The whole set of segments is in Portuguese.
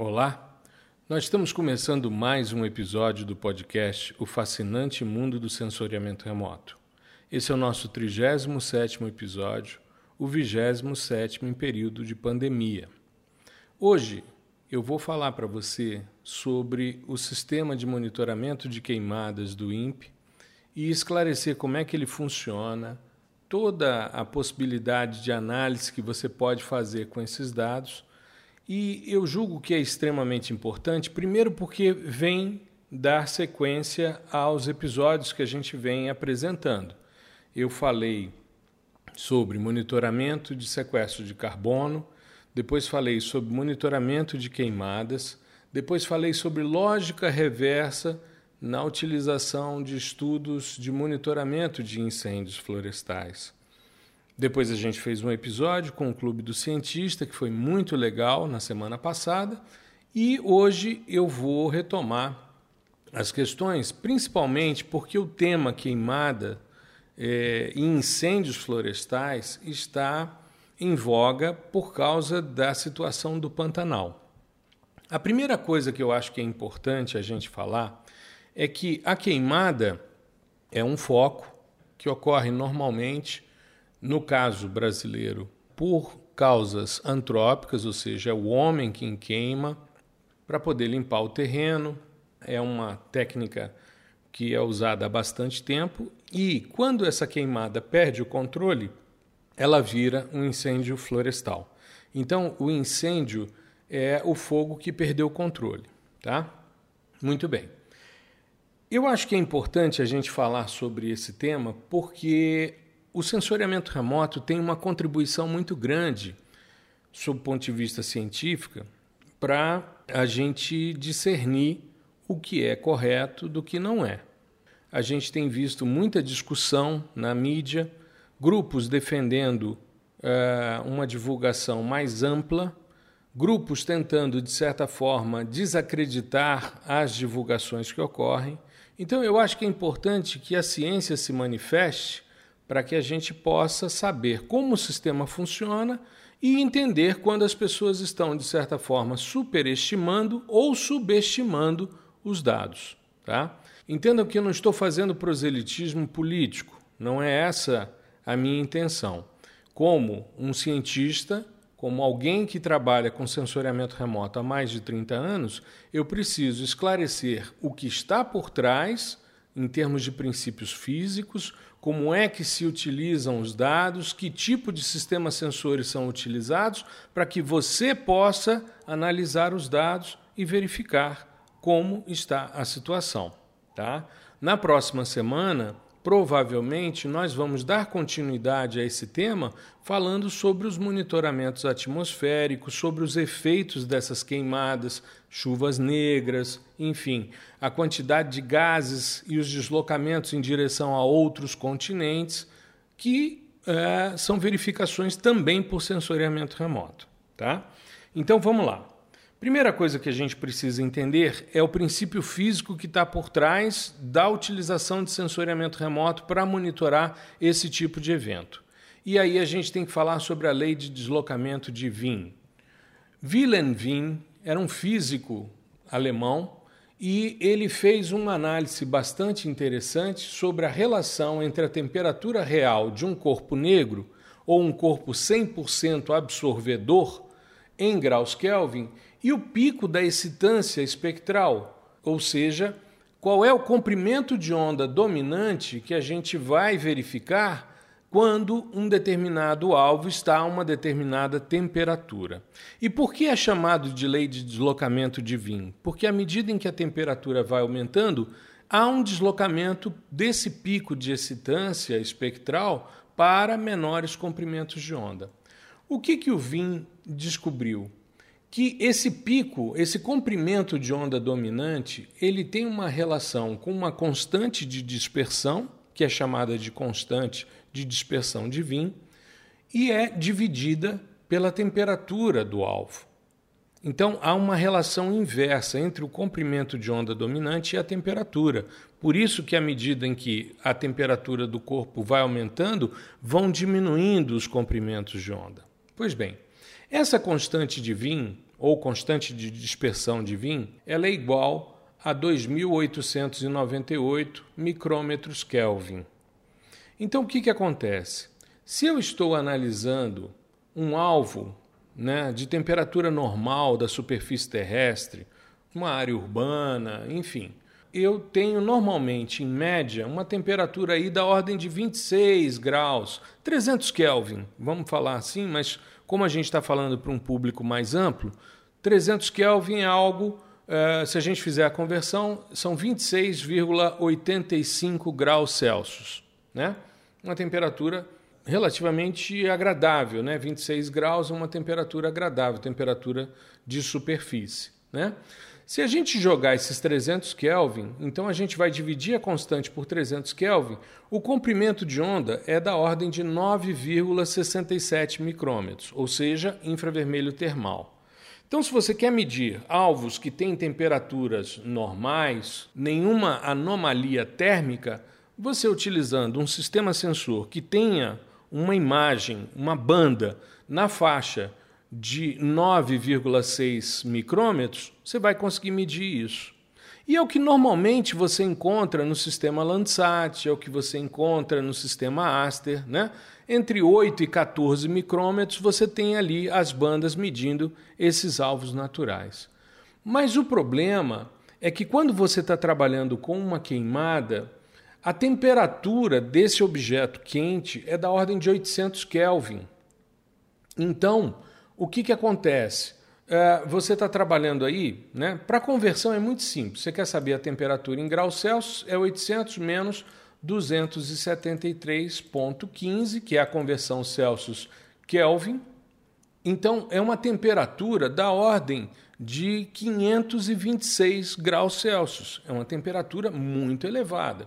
Olá, nós estamos começando mais um episódio do podcast O Fascinante Mundo do Sensoriamento Remoto. Esse é o nosso 37 episódio, o 27 em período de pandemia. Hoje eu vou falar para você sobre o sistema de monitoramento de queimadas do INPE e esclarecer como é que ele funciona, toda a possibilidade de análise que você pode fazer com esses dados. E eu julgo que é extremamente importante, primeiro porque vem dar sequência aos episódios que a gente vem apresentando. Eu falei sobre monitoramento de sequestro de carbono, depois falei sobre monitoramento de queimadas, depois falei sobre lógica reversa na utilização de estudos de monitoramento de incêndios florestais. Depois a gente fez um episódio com o Clube do Cientista, que foi muito legal na semana passada, e hoje eu vou retomar as questões, principalmente porque o tema queimada é, e incêndios florestais está em voga por causa da situação do Pantanal. A primeira coisa que eu acho que é importante a gente falar é que a queimada é um foco que ocorre normalmente no caso brasileiro, por causas antrópicas, ou seja, é o homem quem queima para poder limpar o terreno. É uma técnica que é usada há bastante tempo e quando essa queimada perde o controle, ela vira um incêndio florestal. Então, o incêndio é o fogo que perdeu o controle, tá? Muito bem. Eu acho que é importante a gente falar sobre esse tema porque o sensoriamento remoto tem uma contribuição muito grande, sob o ponto de vista científico, para a gente discernir o que é correto do que não é. A gente tem visto muita discussão na mídia, grupos defendendo uh, uma divulgação mais ampla, grupos tentando, de certa forma, desacreditar as divulgações que ocorrem. Então, eu acho que é importante que a ciência se manifeste para que a gente possa saber como o sistema funciona e entender quando as pessoas estão, de certa forma, superestimando ou subestimando os dados. Tá? Entendam que eu não estou fazendo proselitismo político, não é essa a minha intenção. Como um cientista, como alguém que trabalha com sensoriamento remoto há mais de 30 anos, eu preciso esclarecer o que está por trás em termos de princípios físicos, como é que se utilizam os dados, que tipo de sistemas sensores são utilizados, para que você possa analisar os dados e verificar como está a situação. Tá? Na próxima semana, provavelmente nós vamos dar continuidade a esse tema falando sobre os monitoramentos atmosféricos, sobre os efeitos dessas queimadas, chuvas negras, enfim, a quantidade de gases e os deslocamentos em direção a outros continentes, que é, são verificações também por sensoriamento remoto. Tá? Então vamos lá. Primeira coisa que a gente precisa entender é o princípio físico que está por trás da utilização de sensoriamento remoto para monitorar esse tipo de evento. E aí a gente tem que falar sobre a lei de deslocamento de Wien. Wilhelm Wien era um físico alemão e ele fez uma análise bastante interessante sobre a relação entre a temperatura real de um corpo negro ou um corpo 100% absorvedor em graus Kelvin e o pico da excitância espectral, ou seja, qual é o comprimento de onda dominante que a gente vai verificar quando um determinado alvo está a uma determinada temperatura. E por que é chamado de lei de deslocamento divino? Porque à medida em que a temperatura vai aumentando, há um deslocamento desse pico de excitância espectral para menores comprimentos de onda. O que, que o Wien descobriu? que esse pico, esse comprimento de onda dominante, ele tem uma relação com uma constante de dispersão, que é chamada de constante de dispersão de Wien, e é dividida pela temperatura do alvo. Então há uma relação inversa entre o comprimento de onda dominante e a temperatura. Por isso que à medida em que a temperatura do corpo vai aumentando, vão diminuindo os comprimentos de onda. Pois bem, essa constante de Wien ou constante de dispersão de VIN, ela é igual a 2.898 micrômetros Kelvin. Então, o que, que acontece? Se eu estou analisando um alvo né, de temperatura normal da superfície terrestre, uma área urbana, enfim, eu tenho normalmente, em média, uma temperatura aí da ordem de 26 graus, 300 Kelvin, vamos falar assim, mas como a gente está falando para um público mais amplo, 300 Kelvin é algo, eh, se a gente fizer a conversão, são 26,85 graus Celsius, né? Uma temperatura relativamente agradável, né? 26 graus é uma temperatura agradável, temperatura de superfície, né? Se a gente jogar esses 300 Kelvin, então a gente vai dividir a constante por 300 Kelvin, o comprimento de onda é da ordem de 9,67 micrômetros, ou seja, infravermelho termal. Então, se você quer medir alvos que têm temperaturas normais, nenhuma anomalia térmica, você utilizando um sistema sensor que tenha uma imagem, uma banda na faixa de 9,6 micrômetros, você vai conseguir medir isso. E é o que normalmente você encontra no sistema Landsat, é o que você encontra no sistema Aster, né? Entre 8 e 14 micrômetros você tem ali as bandas medindo esses alvos naturais. Mas o problema é que quando você está trabalhando com uma queimada, a temperatura desse objeto quente é da ordem de 800 Kelvin. Então, o que, que acontece? Uh, você está trabalhando aí, né? Para conversão é muito simples. Você quer saber a temperatura em graus Celsius? É 800 menos 273,15, que é a conversão Celsius Kelvin. Então, é uma temperatura da ordem de 526 graus Celsius. É uma temperatura muito elevada.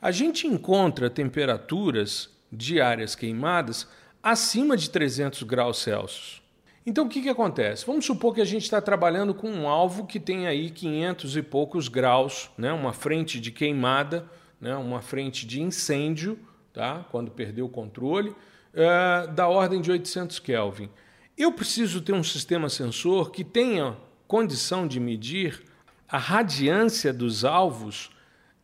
A gente encontra temperaturas de áreas queimadas acima de 300 graus Celsius. Então o que, que acontece? Vamos supor que a gente está trabalhando com um alvo que tem aí 500 e poucos graus, né? uma frente de queimada, né? uma frente de incêndio, tá? quando perdeu o controle, uh, da ordem de 800 Kelvin. Eu preciso ter um sistema sensor que tenha condição de medir a radiância dos alvos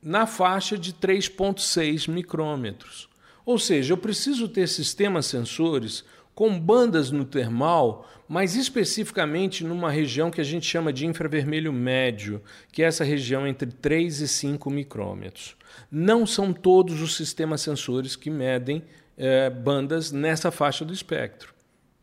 na faixa de 3,6 micrômetros. Ou seja, eu preciso ter sistemas sensores com bandas no termal, mas especificamente numa região que a gente chama de infravermelho médio, que é essa região entre 3 e 5 micrômetros. Não são todos os sistemas sensores que medem é, bandas nessa faixa do espectro.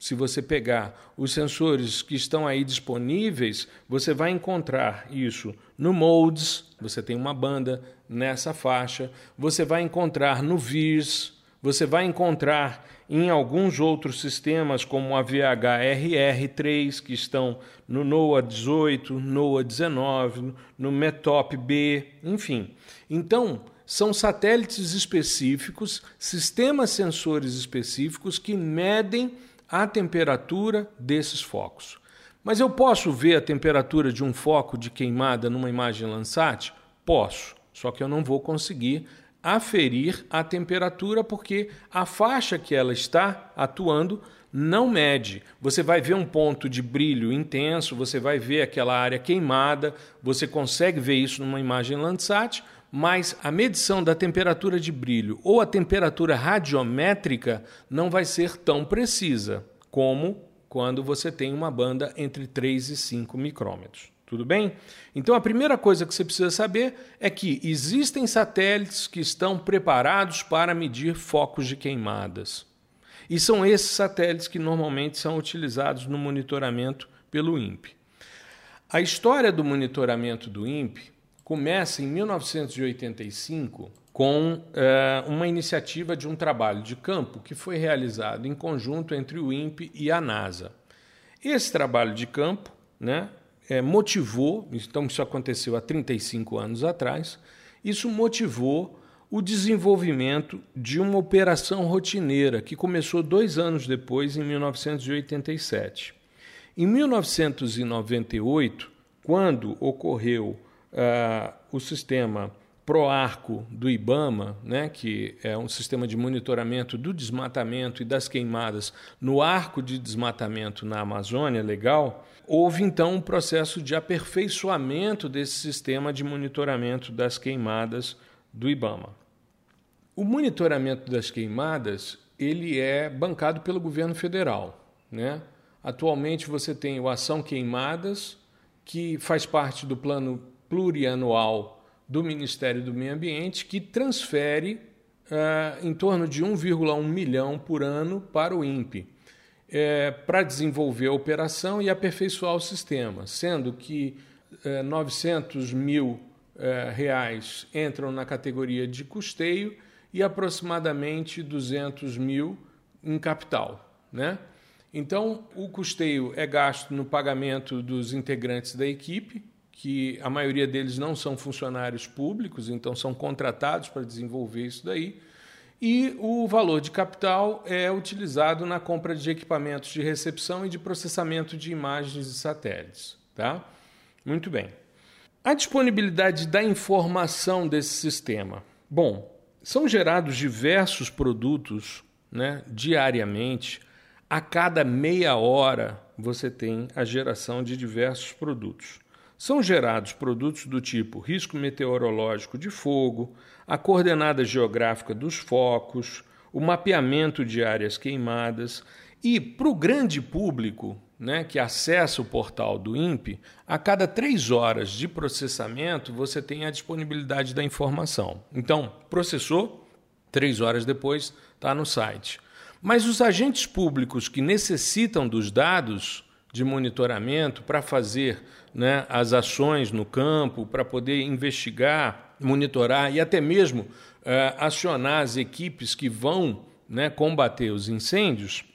Se você pegar os sensores que estão aí disponíveis, você vai encontrar isso no MODES, você tem uma banda nessa faixa, você vai encontrar no VIRS, você vai encontrar em alguns outros sistemas, como a VHRR3, que estão no NOAA 18, NOAA 19, no METOP B, enfim. Então, são satélites específicos, sistemas sensores específicos que medem a temperatura desses focos. Mas eu posso ver a temperatura de um foco de queimada numa imagem Landsat? Posso, só que eu não vou conseguir aferir a temperatura, porque a faixa que ela está atuando não mede. Você vai ver um ponto de brilho intenso, você vai ver aquela área queimada, você consegue ver isso numa imagem Landsat, mas a medição da temperatura de brilho ou a temperatura radiométrica não vai ser tão precisa como quando você tem uma banda entre 3 e 5 micrômetros. Tudo bem? Então a primeira coisa que você precisa saber é que existem satélites que estão preparados para medir focos de queimadas. E são esses satélites que normalmente são utilizados no monitoramento pelo INPE. A história do monitoramento do INPE começa em 1985 com é, uma iniciativa de um trabalho de campo que foi realizado em conjunto entre o INPE e a NASA. Esse trabalho de campo né, é, motivou, então isso aconteceu há 35 anos atrás, isso motivou o desenvolvimento de uma operação rotineira que começou dois anos depois, em 1987. Em 1998, quando ocorreu uh, o sistema Proarco do IBAMA, né, que é um sistema de monitoramento do desmatamento e das queimadas no arco de desmatamento na Amazônia legal, houve então um processo de aperfeiçoamento desse sistema de monitoramento das queimadas do IBAMA. O monitoramento das queimadas ele é bancado pelo governo federal. Né? Atualmente você tem o Ação Queimadas, que faz parte do plano plurianual do Ministério do Meio Ambiente, que transfere uh, em torno de 1,1 milhão por ano para o INPE, é, para desenvolver a operação e aperfeiçoar o sistema, sendo que é, 900 mil é, reais entram na categoria de custeio e aproximadamente 200 mil em capital. Né? Então, o custeio é gasto no pagamento dos integrantes da equipe, que a maioria deles não são funcionários públicos, então são contratados para desenvolver isso daí. E o valor de capital é utilizado na compra de equipamentos de recepção e de processamento de imagens de satélites. Tá? Muito bem. A disponibilidade da informação desse sistema. Bom, são gerados diversos produtos né, diariamente a cada meia hora você tem a geração de diversos produtos. São gerados produtos do tipo risco meteorológico de fogo, a coordenada geográfica dos focos, o mapeamento de áreas queimadas e, para o grande público né, que acessa o portal do INPE, a cada três horas de processamento você tem a disponibilidade da informação. Então, processou, três horas depois está no site. Mas os agentes públicos que necessitam dos dados de monitoramento para fazer né, as ações no campo, para poder investigar, monitorar e até mesmo uh, acionar as equipes que vão né, combater os incêndios,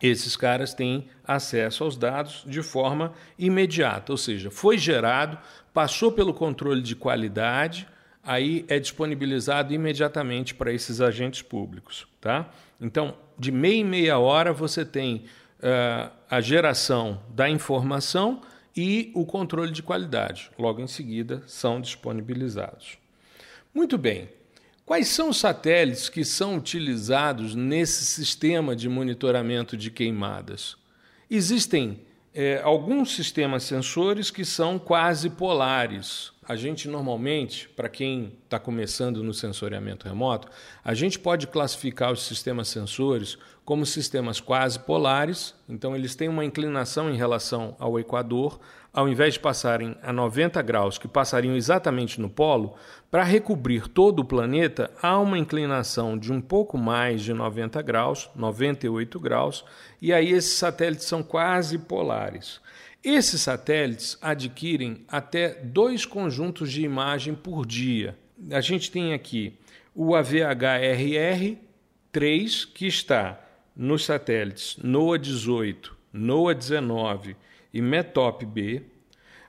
esses caras têm acesso aos dados de forma imediata, ou seja, foi gerado, passou pelo controle de qualidade, aí é disponibilizado imediatamente para esses agentes públicos. Tá? Então, de meia em meia hora você tem uh, a geração da informação e o controle de qualidade. Logo em seguida, são disponibilizados. Muito bem. Quais são os satélites que são utilizados nesse sistema de monitoramento de queimadas? Existem é, alguns sistemas sensores que são quase polares. A gente normalmente, para quem está começando no sensoriamento remoto, a gente pode classificar os sistemas sensores como sistemas quase polares, então eles têm uma inclinação em relação ao equador, ao invés de passarem a 90 graus, que passariam exatamente no polo, para recobrir todo o planeta, há uma inclinação de um pouco mais de 90 graus, 98 graus, e aí esses satélites são quase polares. Esses satélites adquirem até dois conjuntos de imagem por dia. A gente tem aqui o AVHRR 3, que está nos satélites NOAA 18, NOAA 19 e METOP B.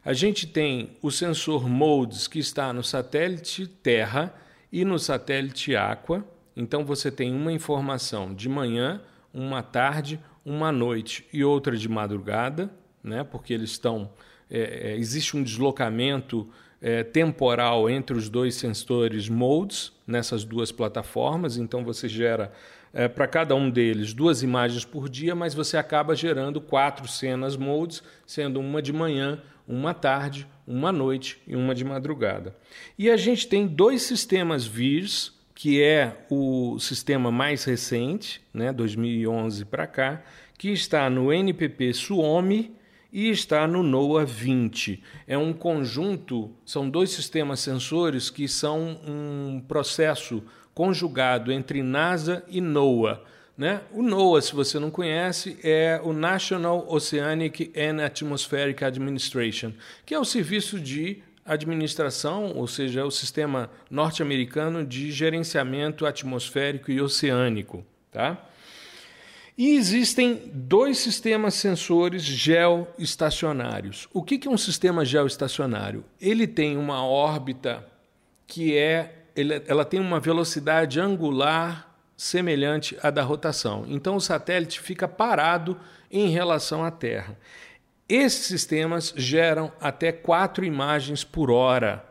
A gente tem o sensor MODES que está no satélite Terra e no satélite Aqua. Então você tem uma informação de manhã, uma tarde, uma noite e outra de madrugada, né? porque eles estão. É, é, existe um deslocamento é, temporal entre os dois sensores modes nessas duas plataformas, então você gera é, para cada um deles duas imagens por dia, mas você acaba gerando quatro cenas modes, sendo uma de manhã, uma tarde, uma noite e uma de madrugada. E a gente tem dois sistemas VIRS, que é o sistema mais recente, né, 2011 para cá, que está no NPP Suomi e está no NOAA 20. É um conjunto, são dois sistemas sensores que são um processo conjugado entre NASA e NOAA. Né? O NOAA, se você não conhece, é o National Oceanic and Atmospheric Administration, que é o serviço de administração, ou seja, é o sistema norte-americano de gerenciamento atmosférico e oceânico. Tá? E existem dois sistemas sensores geoestacionários. O que é um sistema geoestacionário? Ele tem uma órbita que é, ela tem uma velocidade angular semelhante à da rotação. Então o satélite fica parado em relação à Terra. Esses sistemas geram até quatro imagens por hora.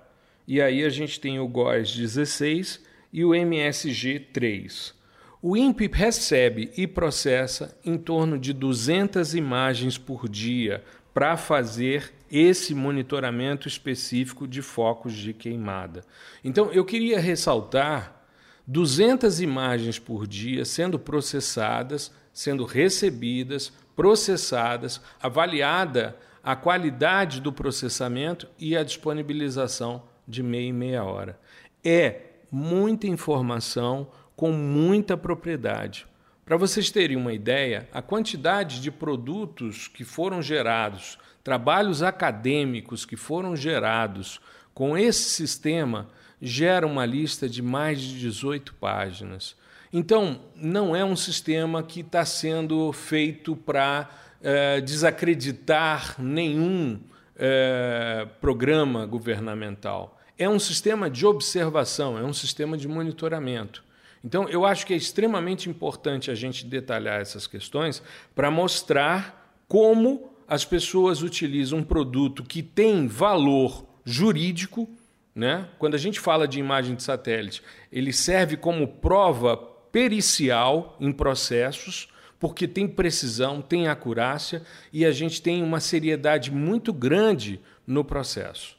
e aí a gente tem o GOES 16 e o MSG 3. O INPE recebe e processa em torno de 200 imagens por dia para fazer esse monitoramento específico de focos de queimada. Então, eu queria ressaltar 200 imagens por dia sendo processadas, sendo recebidas, processadas, avaliada a qualidade do processamento e a disponibilização de meia e meia hora. É muita informação com muita propriedade. Para vocês terem uma ideia, a quantidade de produtos que foram gerados, trabalhos acadêmicos que foram gerados com esse sistema, gera uma lista de mais de 18 páginas. Então, não é um sistema que está sendo feito para é, desacreditar nenhum é, programa governamental. É um sistema de observação, é um sistema de monitoramento. Então, eu acho que é extremamente importante a gente detalhar essas questões para mostrar como as pessoas utilizam um produto que tem valor jurídico. Né? Quando a gente fala de imagem de satélite, ele serve como prova pericial em processos, porque tem precisão, tem acurácia e a gente tem uma seriedade muito grande no processo.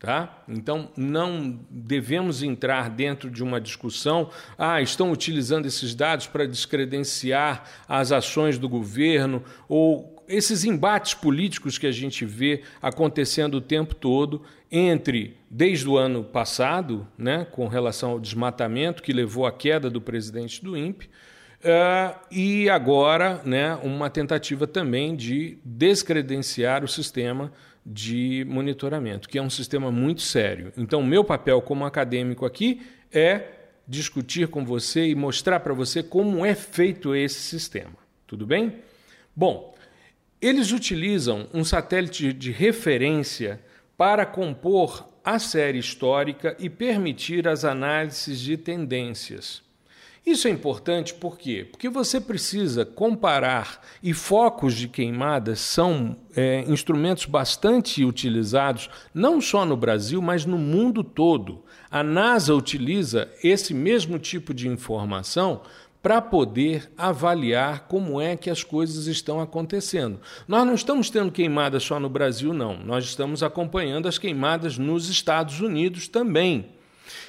Tá? Então, não devemos entrar dentro de uma discussão. Ah, estão utilizando esses dados para descredenciar as ações do governo, ou esses embates políticos que a gente vê acontecendo o tempo todo entre, desde o ano passado, né, com relação ao desmatamento que levou à queda do presidente do INPE, uh, e agora né, uma tentativa também de descredenciar o sistema de monitoramento, que é um sistema muito sério. Então, meu papel como acadêmico aqui é discutir com você e mostrar para você como é feito esse sistema. Tudo bem? Bom, eles utilizam um satélite de referência para compor a série histórica e permitir as análises de tendências. Isso é importante por quê? Porque você precisa comparar, e focos de queimadas são é, instrumentos bastante utilizados, não só no Brasil, mas no mundo todo. A NASA utiliza esse mesmo tipo de informação para poder avaliar como é que as coisas estão acontecendo. Nós não estamos tendo queimadas só no Brasil, não. Nós estamos acompanhando as queimadas nos Estados Unidos também.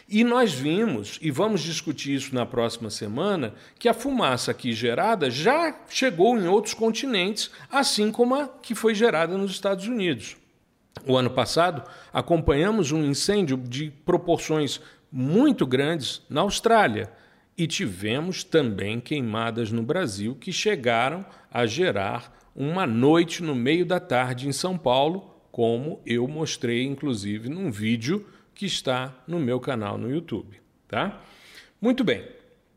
E nós vimos, e vamos discutir isso na próxima semana, que a fumaça aqui gerada já chegou em outros continentes, assim como a que foi gerada nos Estados Unidos. O ano passado, acompanhamos um incêndio de proporções muito grandes na Austrália e tivemos também queimadas no Brasil que chegaram a gerar uma noite no meio da tarde em São Paulo, como eu mostrei inclusive num vídeo que está no meu canal no YouTube, tá? Muito bem.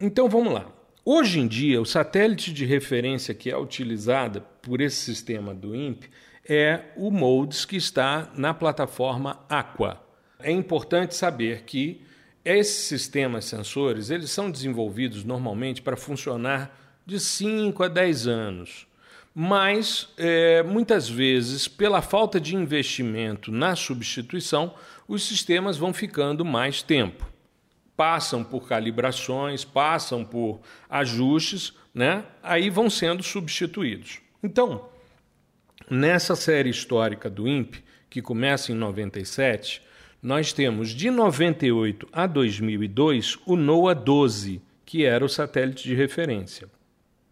Então vamos lá. Hoje em dia, o satélite de referência que é utilizado por esse sistema do INPE é o MODES que está na plataforma Aqua. É importante saber que esses sistemas sensores eles são desenvolvidos normalmente para funcionar de 5 a 10 anos. Mas, é, muitas vezes, pela falta de investimento na substituição, os sistemas vão ficando mais tempo. Passam por calibrações, passam por ajustes, né? aí vão sendo substituídos. Então, nessa série histórica do INPE, que começa em 97, nós temos de 98 a 2002 o NOAA 12, que era o satélite de referência.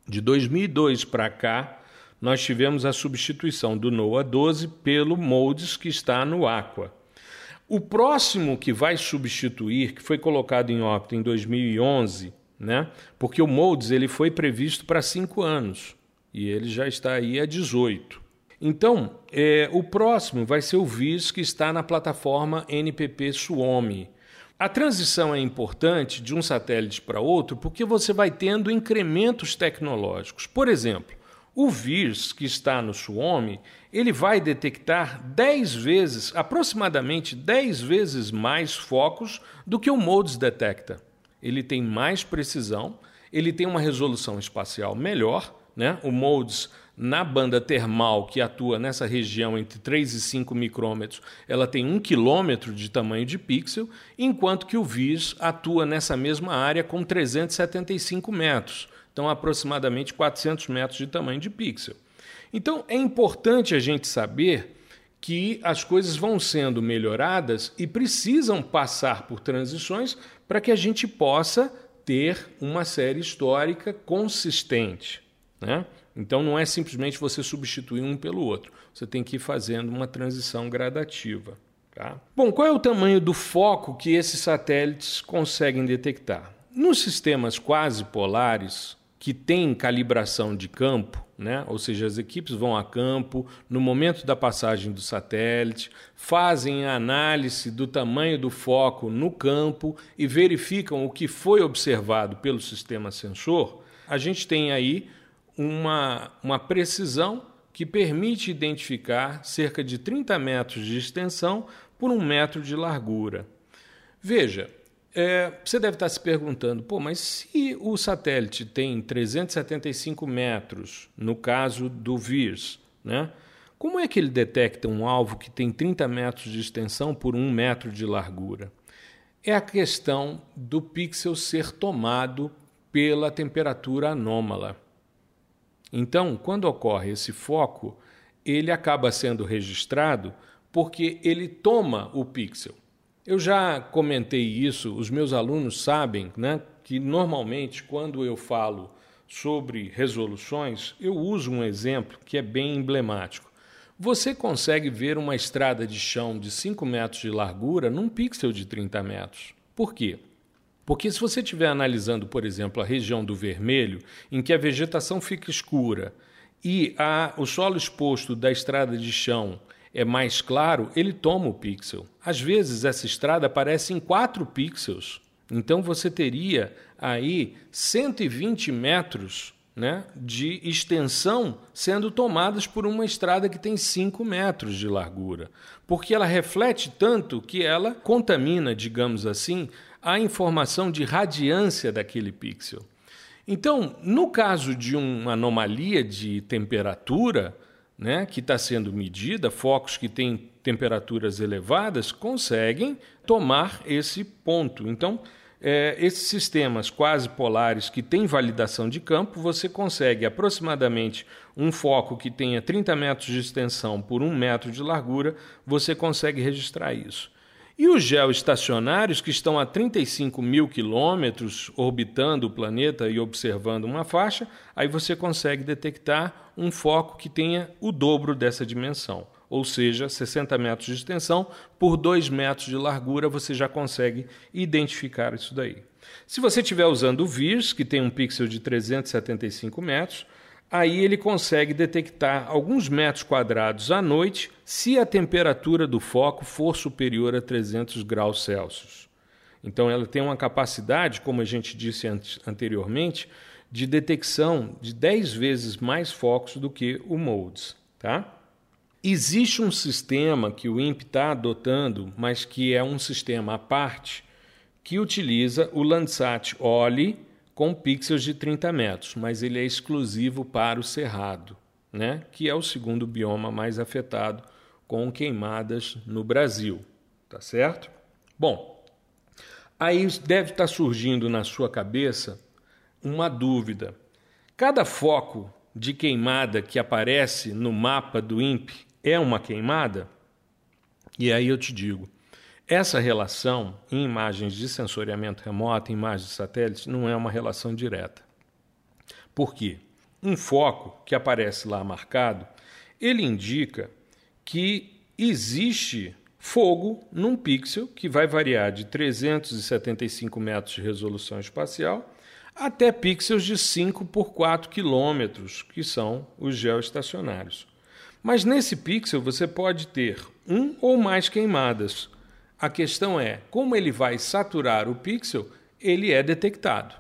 De 2002 para cá, nós tivemos a substituição do NOAA 12 pelo MODES, que está no Aqua. O próximo que vai substituir, que foi colocado em órbita em 2011, né? porque o MODES ele foi previsto para cinco anos e ele já está aí a 18. Então, é, o próximo vai ser o VIS, que está na plataforma NPP Suomi. A transição é importante de um satélite para outro porque você vai tendo incrementos tecnológicos. Por exemplo, o vírus que está no Suomi, ele vai detectar 10 vezes, aproximadamente 10 vezes mais focos do que o MODES detecta. Ele tem mais precisão, ele tem uma resolução espacial melhor, né? O MODES na banda termal que atua nessa região entre 3 e 5 micrômetros, ela tem 1 quilômetro de tamanho de pixel, enquanto que o VIS atua nessa mesma área com 375 metros, então aproximadamente 400 metros de tamanho de pixel. Então é importante a gente saber que as coisas vão sendo melhoradas e precisam passar por transições para que a gente possa ter uma série histórica consistente. Né? Então não é simplesmente você substituir um pelo outro, você tem que ir fazendo uma transição gradativa. Tá? Bom, qual é o tamanho do foco que esses satélites conseguem detectar? Nos sistemas quase polares, que têm calibração de campo, né? ou seja, as equipes vão a campo no momento da passagem do satélite, fazem a análise do tamanho do foco no campo e verificam o que foi observado pelo sistema sensor, a gente tem aí uma, uma precisão que permite identificar cerca de 30 metros de extensão por um metro de largura. Veja, é, você deve estar se perguntando, pô, mas se o satélite tem 375 metros, no caso do VIRS, né? Como é que ele detecta um alvo que tem 30 metros de extensão por um metro de largura? É a questão do pixel ser tomado pela temperatura anômala. Então, quando ocorre esse foco, ele acaba sendo registrado porque ele toma o pixel. Eu já comentei isso, os meus alunos sabem né, que normalmente quando eu falo sobre resoluções, eu uso um exemplo que é bem emblemático. Você consegue ver uma estrada de chão de 5 metros de largura num pixel de 30 metros. Por quê? Porque se você estiver analisando, por exemplo, a região do vermelho, em que a vegetação fica escura e a, o solo exposto da estrada de chão é mais claro, ele toma o pixel. Às vezes essa estrada aparece em 4 pixels. Então você teria aí 120 metros né, de extensão sendo tomadas por uma estrada que tem 5 metros de largura. Porque ela reflete tanto que ela contamina, digamos assim, a informação de radiância daquele pixel. Então, no caso de uma anomalia de temperatura, né, que está sendo medida, focos que têm temperaturas elevadas, conseguem tomar esse ponto. Então, é, esses sistemas quase polares que têm validação de campo, você consegue aproximadamente um foco que tenha 30 metros de extensão por um metro de largura, você consegue registrar isso. E os geoestacionários, que estão a 35 mil quilômetros orbitando o planeta e observando uma faixa, aí você consegue detectar um foco que tenha o dobro dessa dimensão, ou seja, 60 metros de extensão por 2 metros de largura, você já consegue identificar isso daí. Se você estiver usando o VIRS, que tem um pixel de 375 metros, aí ele consegue detectar alguns metros quadrados à noite se a temperatura do foco for superior a 300 graus Celsius. Então, ela tem uma capacidade, como a gente disse anteriormente, de detecção de 10 vezes mais focos do que o MODES. Tá? Existe um sistema que o INPE está adotando, mas que é um sistema à parte, que utiliza o Landsat OLI, com pixels de 30 metros, mas ele é exclusivo para o cerrado, né? que é o segundo bioma mais afetado com queimadas no Brasil. Tá certo? Bom, aí deve estar surgindo na sua cabeça uma dúvida. Cada foco de queimada que aparece no mapa do INPE é uma queimada? E aí eu te digo, essa relação em imagens de sensoriamento remoto, em imagens de satélite, não é uma relação direta. Por quê? Um foco que aparece lá marcado, ele indica que existe fogo num pixel que vai variar de 375 metros de resolução espacial até pixels de 5 por 4 quilômetros, que são os geoestacionários. Mas nesse pixel você pode ter um ou mais queimadas a questão é, como ele vai saturar o pixel, ele é detectado.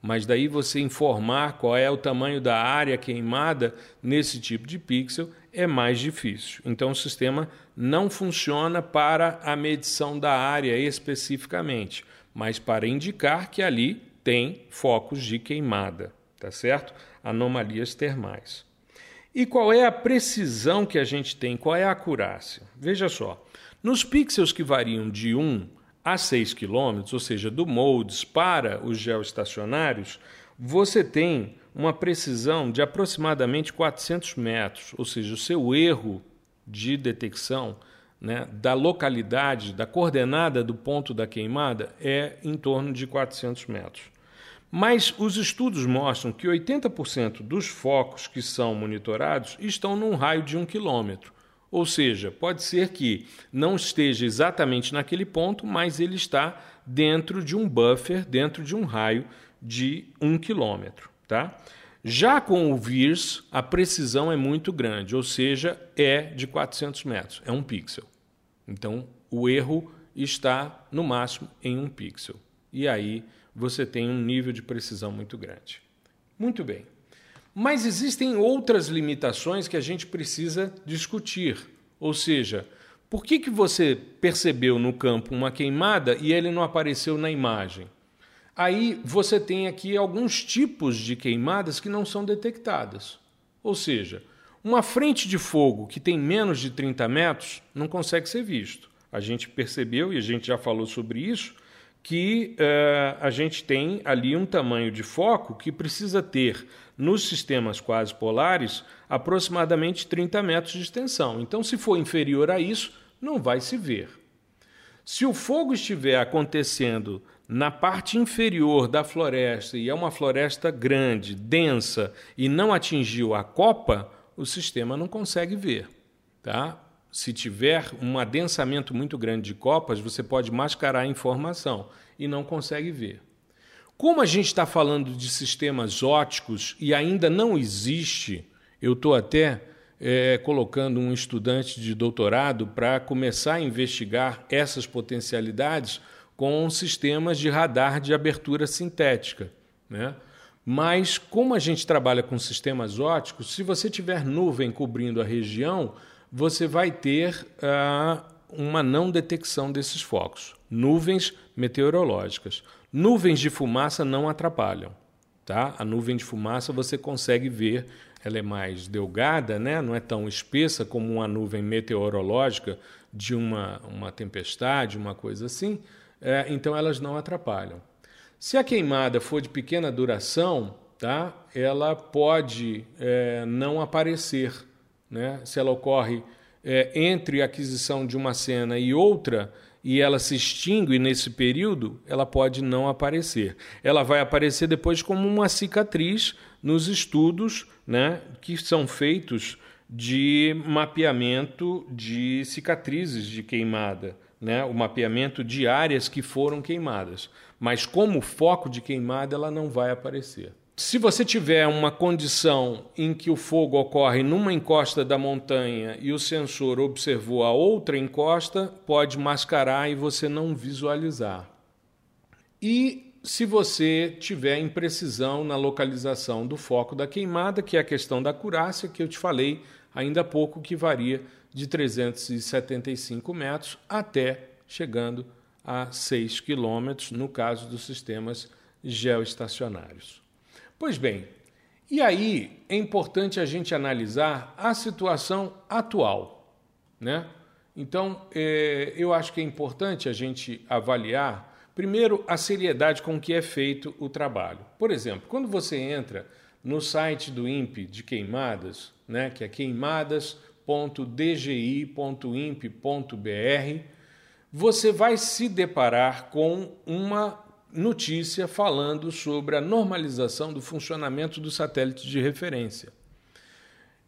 Mas daí você informar qual é o tamanho da área queimada nesse tipo de pixel é mais difícil. Então o sistema não funciona para a medição da área especificamente, mas para indicar que ali tem focos de queimada, tá certo? Anomalias termais. E qual é a precisão que a gente tem? Qual é a acurácia? Veja só, nos pixels que variam de 1 a 6 km, ou seja, do moldes para os geoestacionários, você tem uma precisão de aproximadamente 400 metros, ou seja, o seu erro de detecção né, da localidade, da coordenada do ponto da queimada é em torno de 400 metros. Mas os estudos mostram que 80% dos focos que são monitorados estão num raio de um quilômetro. Ou seja, pode ser que não esteja exatamente naquele ponto, mas ele está dentro de um buffer, dentro de um raio de um quilômetro. Tá? Já com o VIRS, a precisão é muito grande, ou seja, é de 400 metros, é um pixel. Então, o erro está no máximo em um pixel. E aí você tem um nível de precisão muito grande. Muito bem. Mas existem outras limitações que a gente precisa discutir. Ou seja, por que, que você percebeu no campo uma queimada e ele não apareceu na imagem? Aí você tem aqui alguns tipos de queimadas que não são detectadas. Ou seja, uma frente de fogo que tem menos de 30 metros não consegue ser visto. A gente percebeu, e a gente já falou sobre isso, que uh, a gente tem ali um tamanho de foco que precisa ter, nos sistemas quase polares, aproximadamente 30 metros de extensão. Então, se for inferior a isso, não vai se ver. Se o fogo estiver acontecendo na parte inferior da floresta e é uma floresta grande, densa e não atingiu a copa, o sistema não consegue ver. Tá? Se tiver um adensamento muito grande de copas, você pode mascarar a informação e não consegue ver. Como a gente está falando de sistemas óticos e ainda não existe, eu estou até é, colocando um estudante de doutorado para começar a investigar essas potencialidades com sistemas de radar de abertura sintética. Né? Mas, como a gente trabalha com sistemas óticos, se você tiver nuvem cobrindo a região, você vai ter uh, uma não detecção desses focos. Nuvens meteorológicas. Nuvens de fumaça não atrapalham. Tá? A nuvem de fumaça você consegue ver, ela é mais delgada, né? não é tão espessa como uma nuvem meteorológica de uma, uma tempestade, uma coisa assim, é, então elas não atrapalham. Se a queimada for de pequena duração, tá? ela pode é, não aparecer. Né? Se ela ocorre é, entre a aquisição de uma cena e outra, e ela se extingue nesse período, ela pode não aparecer. Ela vai aparecer depois como uma cicatriz nos estudos né, que são feitos de mapeamento de cicatrizes de queimada, né, o mapeamento de áreas que foram queimadas mas como foco de queimada ela não vai aparecer. Se você tiver uma condição em que o fogo ocorre numa encosta da montanha e o sensor observou a outra encosta, pode mascarar e você não visualizar. E se você tiver imprecisão na localização do foco da queimada, que é a questão da acurácia que eu te falei ainda há pouco, que varia de 375 metros até chegando a 6 quilômetros, no caso dos sistemas geoestacionários. Pois bem, e aí é importante a gente analisar a situação atual. Né? Então, é, eu acho que é importante a gente avaliar, primeiro, a seriedade com que é feito o trabalho. Por exemplo, quando você entra no site do INPE de queimadas, né, que é queimadas.dgi.imp.br, você vai se deparar com uma notícia falando sobre a normalização do funcionamento do satélite de referência.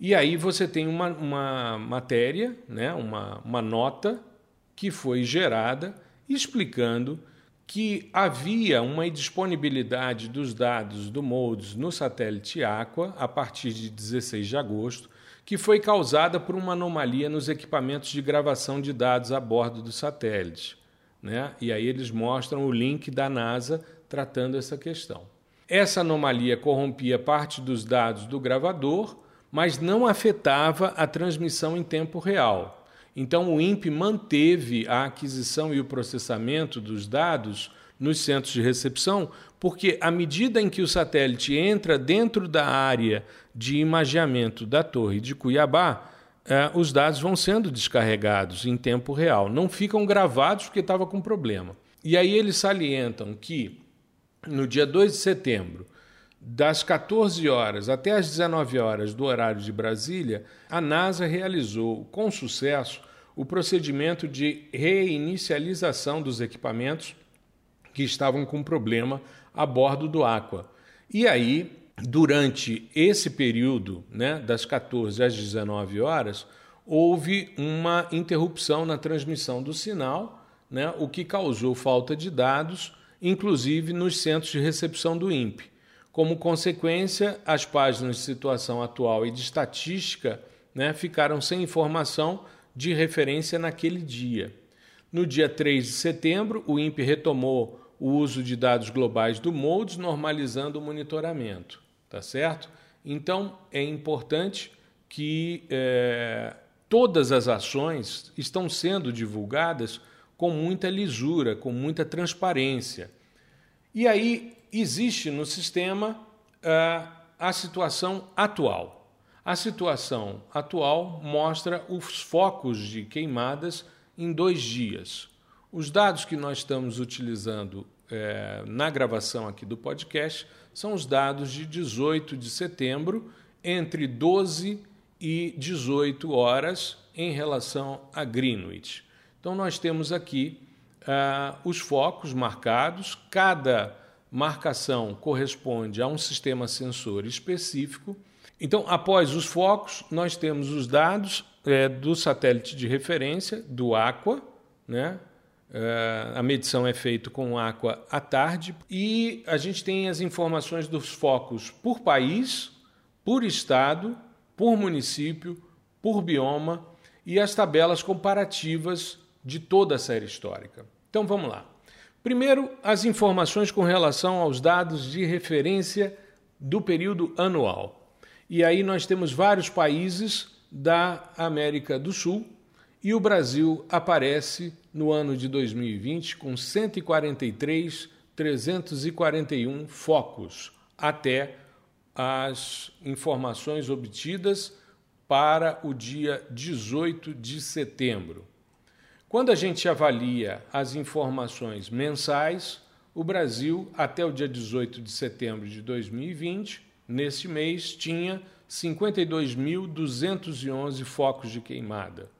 E aí você tem uma, uma matéria, né, uma, uma nota que foi gerada explicando que havia uma indisponibilidade dos dados do MODES no satélite Aqua a partir de 16 de agosto que foi causada por uma anomalia nos equipamentos de gravação de dados a bordo do satélite. Né? E aí eles mostram o link da NASA tratando essa questão. Essa anomalia corrompia parte dos dados do gravador, mas não afetava a transmissão em tempo real. Então o INPE manteve a aquisição e o processamento dos dados nos centros de recepção, porque à medida em que o satélite entra dentro da área de imageamento da torre de Cuiabá, eh, os dados vão sendo descarregados em tempo real, não ficam gravados porque estava com problema. E aí eles salientam que no dia 2 de setembro, das 14 horas até as 19 horas do horário de Brasília, a NASA realizou com sucesso o procedimento de reinicialização dos equipamentos que estavam com problema a bordo do Aqua. E aí, durante esse período, né, das 14 às 19 horas, houve uma interrupção na transmissão do sinal, né, o que causou falta de dados, inclusive nos centros de recepção do INPE. Como consequência, as páginas de situação atual e de estatística né, ficaram sem informação de referência naquele dia. No dia 3 de setembro, o INPE retomou o uso de dados globais do MODES, normalizando o monitoramento. Tá certo? Então, é importante que é, todas as ações estão sendo divulgadas com muita lisura, com muita transparência. E aí existe no sistema uh, a situação atual. A situação atual mostra os focos de queimadas em dois dias. Os dados que nós estamos utilizando eh, na gravação aqui do podcast são os dados de 18 de setembro, entre 12 e 18 horas, em relação a Greenwich. Então, nós temos aqui uh, os focos marcados, cada marcação corresponde a um sistema sensor específico. Então, após os focos, nós temos os dados é, do satélite de referência, do Aqua, né? É, a medição é feita com Aqua à tarde e a gente tem as informações dos focos por país, por estado, por município, por bioma e as tabelas comparativas de toda a série histórica. Então vamos lá. Primeiro, as informações com relação aos dados de referência do período anual. E aí nós temos vários países da América do Sul e o Brasil aparece no ano de 2020 com 143.341 focos até as informações obtidas para o dia 18 de setembro. Quando a gente avalia as informações mensais, o Brasil, até o dia 18 de setembro de 2020, nesse mês, tinha 52.211 focos de queimada.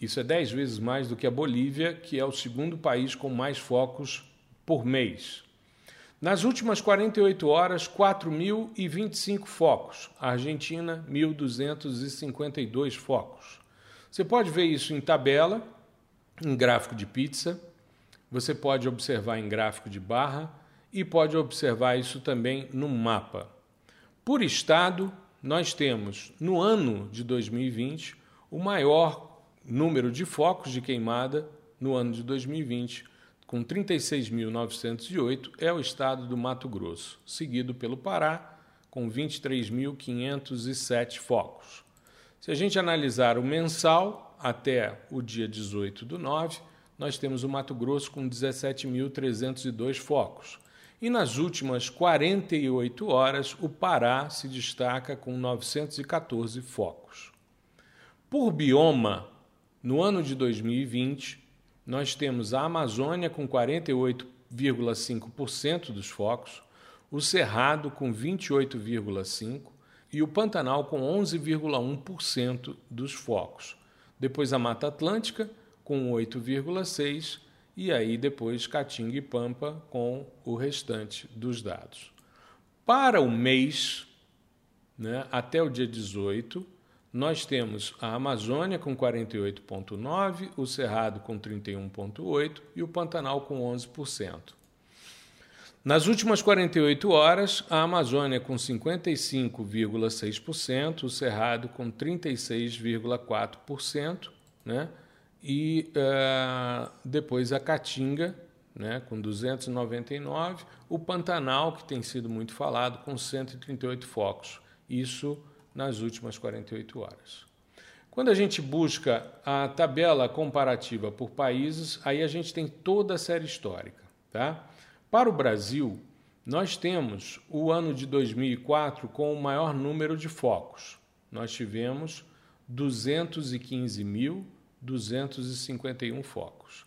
Isso é 10 vezes mais do que a Bolívia, que é o segundo país com mais focos por mês. Nas últimas 48 horas, 4.025 focos. A Argentina, 1.252 focos. Você pode ver isso em tabela em gráfico de pizza, você pode observar em gráfico de barra e pode observar isso também no mapa. Por estado, nós temos no ano de 2020 o maior número de focos de queimada no ano de 2020, com 36.908, é o estado do Mato Grosso, seguido pelo Pará, com 23.507 focos. Se a gente analisar o mensal, até o dia 18 do 9, nós temos o Mato Grosso com 17.302 focos. E nas últimas 48 horas, o Pará se destaca com 914 focos. Por bioma, no ano de 2020, nós temos a Amazônia com 48,5% dos focos, o Cerrado com 28,5% e o Pantanal com 11,1% dos focos depois a Mata Atlântica com 8,6 e aí depois Caatinga e Pampa com o restante dos dados. Para o mês, né, até o dia 18, nós temos a Amazônia com 48,9%, o Cerrado com 31,8% e o Pantanal com 11%. Nas últimas 48 horas, a Amazônia com 55,6%, o Cerrado com 36,4%, né? e uh, depois a Caatinga, né, com 299, o Pantanal, que tem sido muito falado, com 138 focos. Isso nas últimas 48 horas. Quando a gente busca a tabela comparativa por países, aí a gente tem toda a série histórica. Tá? Para o Brasil, nós temos o ano de 2004 com o maior número de focos. Nós tivemos 215.251 focos.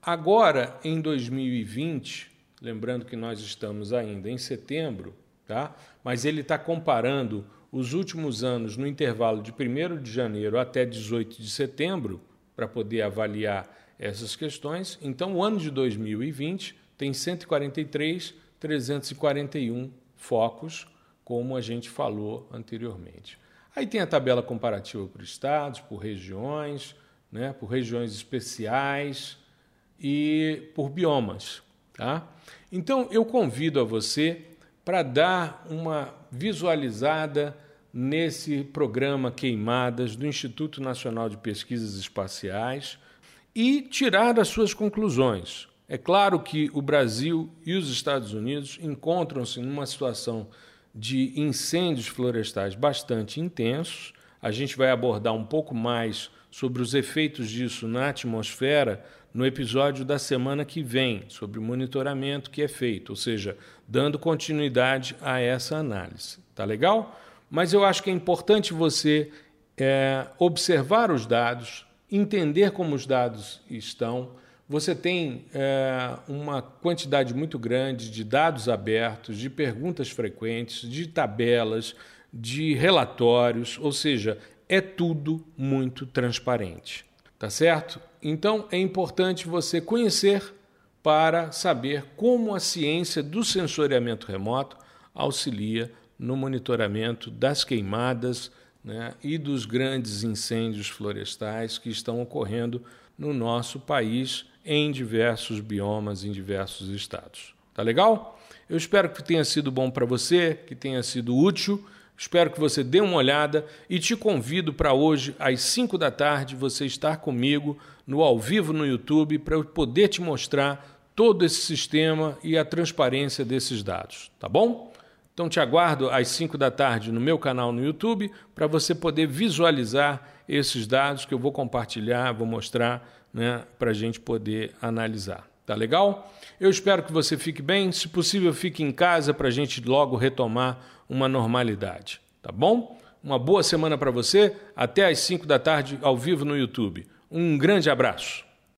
Agora, em 2020, lembrando que nós estamos ainda em setembro, tá? mas ele está comparando os últimos anos no intervalo de 1 de janeiro até 18 de setembro, para poder avaliar essas questões. Então, o ano de 2020 tem 143.341 focos, como a gente falou anteriormente. Aí tem a tabela comparativa por estados, por regiões, né, por regiões especiais e por biomas. Tá? Então, eu convido a você para dar uma visualizada nesse programa Queimadas do Instituto Nacional de Pesquisas Espaciais e tirar as suas conclusões. É claro que o Brasil e os Estados Unidos encontram-se numa situação de incêndios florestais bastante intensos. A gente vai abordar um pouco mais sobre os efeitos disso na atmosfera no episódio da semana que vem, sobre o monitoramento que é feito, ou seja, dando continuidade a essa análise. Tá legal? Mas eu acho que é importante você é, observar os dados, entender como os dados estão você tem é, uma quantidade muito grande de dados abertos, de perguntas frequentes, de tabelas, de relatórios, ou seja, é tudo muito transparente. Tá certo? Então é importante você conhecer para saber como a ciência do sensoriamento remoto auxilia no monitoramento das queimadas né, e dos grandes incêndios florestais que estão ocorrendo no nosso país em diversos biomas, em diversos estados. Tá legal? Eu espero que tenha sido bom para você, que tenha sido útil. Espero que você dê uma olhada e te convido para hoje, às 5 da tarde, você estar comigo no ao vivo no YouTube para eu poder te mostrar todo esse sistema e a transparência desses dados, tá bom? Então te aguardo às 5 da tarde no meu canal no YouTube para você poder visualizar esses dados que eu vou compartilhar, vou mostrar né, para a gente poder analisar. Tá legal? Eu espero que você fique bem. Se possível, fique em casa para a gente logo retomar uma normalidade. Tá bom? Uma boa semana para você. Até às 5 da tarde, ao vivo no YouTube. Um grande abraço.